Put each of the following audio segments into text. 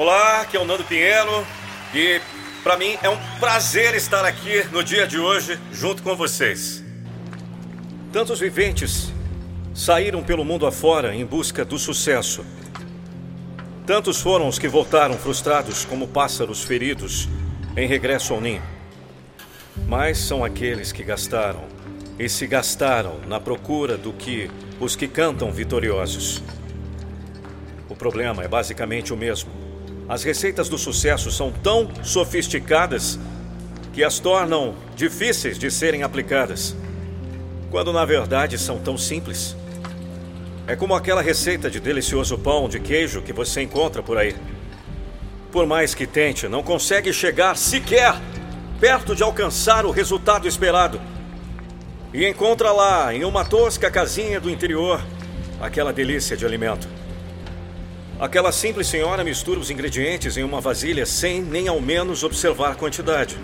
Olá, aqui é o Nando Pinheiro e para mim é um prazer estar aqui no dia de hoje junto com vocês. Tantos viventes saíram pelo mundo afora em busca do sucesso. Tantos foram os que voltaram frustrados como pássaros feridos em regresso ao ninho. Mas são aqueles que gastaram e se gastaram na procura do que os que cantam vitoriosos. O problema é basicamente o mesmo. As receitas do sucesso são tão sofisticadas que as tornam difíceis de serem aplicadas, quando na verdade são tão simples. É como aquela receita de delicioso pão de queijo que você encontra por aí. Por mais que tente, não consegue chegar sequer perto de alcançar o resultado esperado. E encontra lá, em uma tosca casinha do interior, aquela delícia de alimento. Aquela simples senhora mistura os ingredientes em uma vasilha sem nem ao menos observar a quantidade.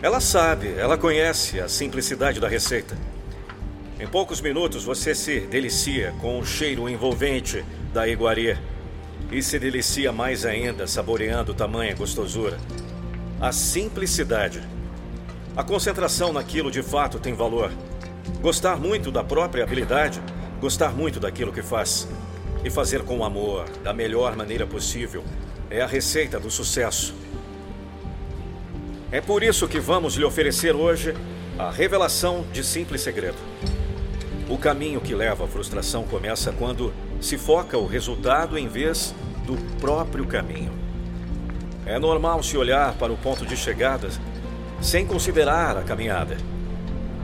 Ela sabe, ela conhece a simplicidade da receita. Em poucos minutos você se delicia com o cheiro envolvente da iguaria e se delicia mais ainda saboreando tamanha gostosura. A simplicidade. A concentração naquilo de fato tem valor. Gostar muito da própria habilidade, gostar muito daquilo que faz e fazer com amor, da melhor maneira possível, é a receita do sucesso. É por isso que vamos lhe oferecer hoje a revelação de simples segredo. O caminho que leva à frustração começa quando se foca o resultado em vez do próprio caminho. É normal se olhar para o ponto de chegada sem considerar a caminhada.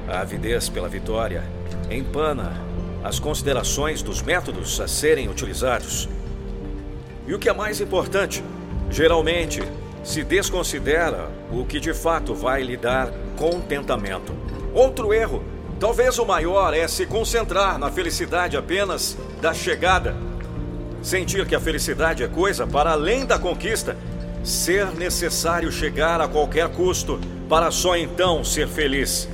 A avidez pela vitória empana as considerações dos métodos a serem utilizados. E o que é mais importante, geralmente se desconsidera o que de fato vai lhe dar contentamento. Outro erro, talvez o maior, é se concentrar na felicidade apenas da chegada. Sentir que a felicidade é coisa para além da conquista. Ser necessário chegar a qualquer custo para só então ser feliz.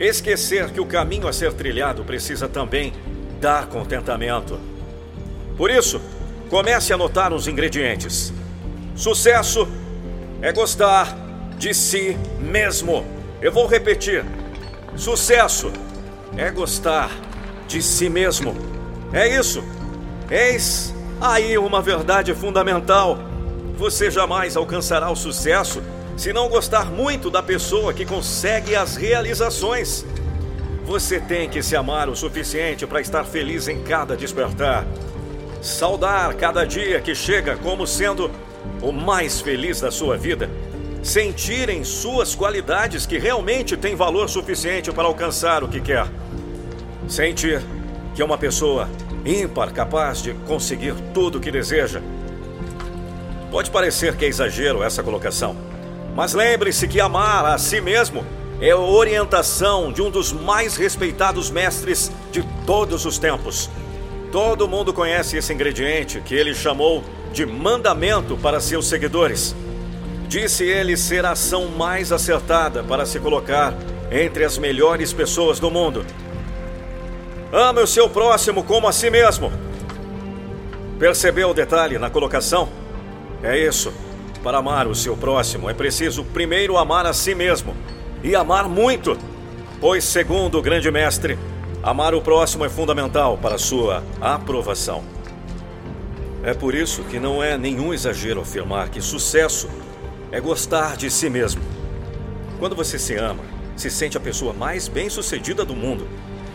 Esquecer que o caminho a ser trilhado precisa também dar contentamento. Por isso, comece a notar os ingredientes. Sucesso é gostar de si mesmo. Eu vou repetir. Sucesso é gostar de si mesmo. É isso. Eis aí uma verdade fundamental. Você jamais alcançará o sucesso se não gostar muito da pessoa que consegue as realizações. Você tem que se amar o suficiente para estar feliz em cada despertar. Saudar cada dia que chega como sendo o mais feliz da sua vida. Sentir em suas qualidades que realmente tem valor suficiente para alcançar o que quer. Sentir que é uma pessoa ímpar capaz de conseguir tudo o que deseja. Pode parecer que é exagero essa colocação. Mas lembre-se que amar a si mesmo é a orientação de um dos mais respeitados mestres de todos os tempos. Todo mundo conhece esse ingrediente que ele chamou de mandamento para seus seguidores. Disse ele ser a ação mais acertada para se colocar entre as melhores pessoas do mundo. Ame o seu próximo como a si mesmo. Percebeu o detalhe na colocação? É isso. Para amar o seu próximo, é preciso primeiro amar a si mesmo. E amar muito. Pois, segundo o grande mestre, amar o próximo é fundamental para sua aprovação. É por isso que não é nenhum exagero afirmar que sucesso é gostar de si mesmo. Quando você se ama, se sente a pessoa mais bem-sucedida do mundo,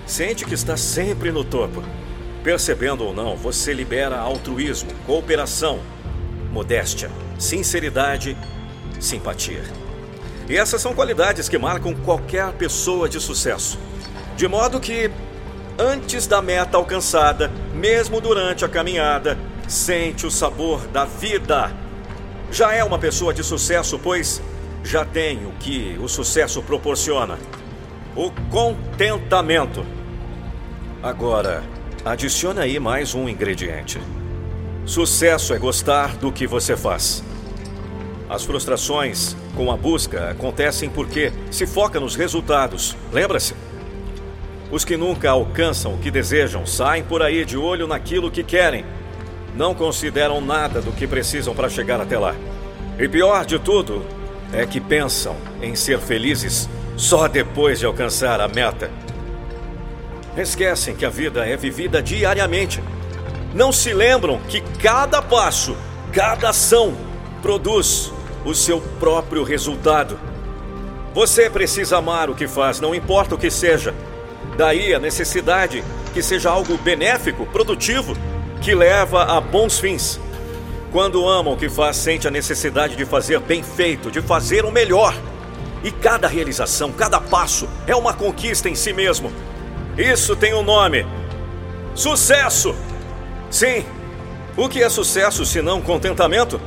sente que está sempre no topo. Percebendo ou não, você libera altruísmo, cooperação, modéstia sinceridade, simpatia. E essas são qualidades que marcam qualquer pessoa de sucesso. De modo que, antes da meta alcançada, mesmo durante a caminhada, sente o sabor da vida. Já é uma pessoa de sucesso, pois já tem o que o sucesso proporciona: o contentamento. Agora, adicione aí mais um ingrediente. Sucesso é gostar do que você faz. As frustrações com a busca acontecem porque se foca nos resultados. Lembra-se? Os que nunca alcançam o que desejam saem por aí de olho naquilo que querem. não consideram nada do que precisam para chegar até lá. E pior de tudo é que pensam em ser felizes só depois de alcançar a meta. Esquecem que a vida é vivida diariamente. Não se lembram que cada passo, cada ação produz o seu próprio resultado. Você precisa amar o que faz, não importa o que seja. Daí a necessidade que seja algo benéfico, produtivo, que leva a bons fins. Quando ama o que faz, sente a necessidade de fazer bem feito, de fazer o melhor. E cada realização, cada passo é uma conquista em si mesmo. Isso tem um nome: sucesso. Sim. O que é sucesso se não contentamento?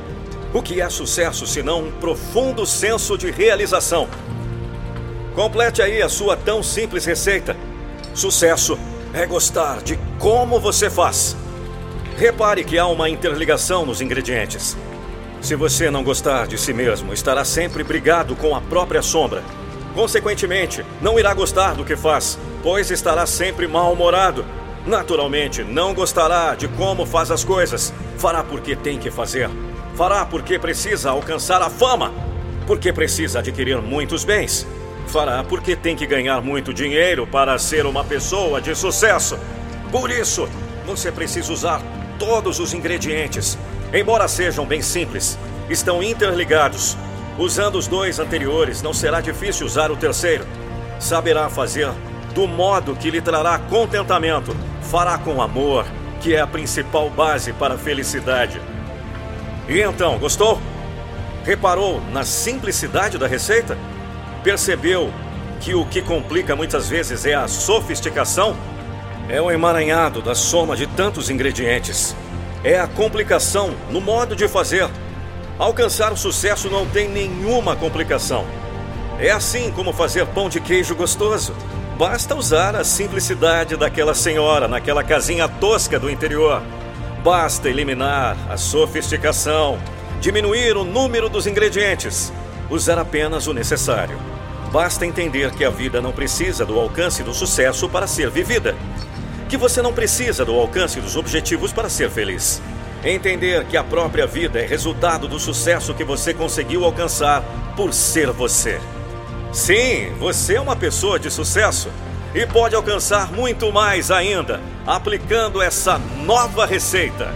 O que é sucesso se não um profundo senso de realização? Complete aí a sua tão simples receita. Sucesso é gostar de como você faz. Repare que há uma interligação nos ingredientes. Se você não gostar de si mesmo, estará sempre brigado com a própria sombra. Consequentemente, não irá gostar do que faz, pois estará sempre mal-humorado. Naturalmente, não gostará de como faz as coisas. Fará porque tem que fazer. Fará porque precisa alcançar a fama. Porque precisa adquirir muitos bens. Fará porque tem que ganhar muito dinheiro para ser uma pessoa de sucesso. Por isso, você precisa usar todos os ingredientes. Embora sejam bem simples, estão interligados. Usando os dois anteriores, não será difícil usar o terceiro. Saberá fazer do modo que lhe trará contentamento. Fará com amor, que é a principal base para a felicidade. E então, gostou? Reparou na simplicidade da receita? Percebeu que o que complica muitas vezes é a sofisticação? É o emaranhado da soma de tantos ingredientes. É a complicação no modo de fazer. Alcançar o sucesso não tem nenhuma complicação. É assim como fazer pão de queijo gostoso. Basta usar a simplicidade daquela senhora naquela casinha tosca do interior. Basta eliminar a sofisticação, diminuir o número dos ingredientes, usar apenas o necessário. Basta entender que a vida não precisa do alcance do sucesso para ser vivida. Que você não precisa do alcance dos objetivos para ser feliz. Entender que a própria vida é resultado do sucesso que você conseguiu alcançar por ser você. Sim, você é uma pessoa de sucesso e pode alcançar muito mais ainda aplicando essa nova receita.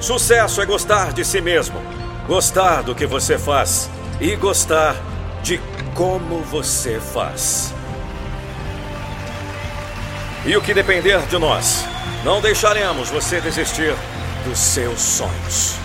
Sucesso é gostar de si mesmo, gostar do que você faz e gostar de como você faz. E o que depender de nós, não deixaremos você desistir dos seus sonhos.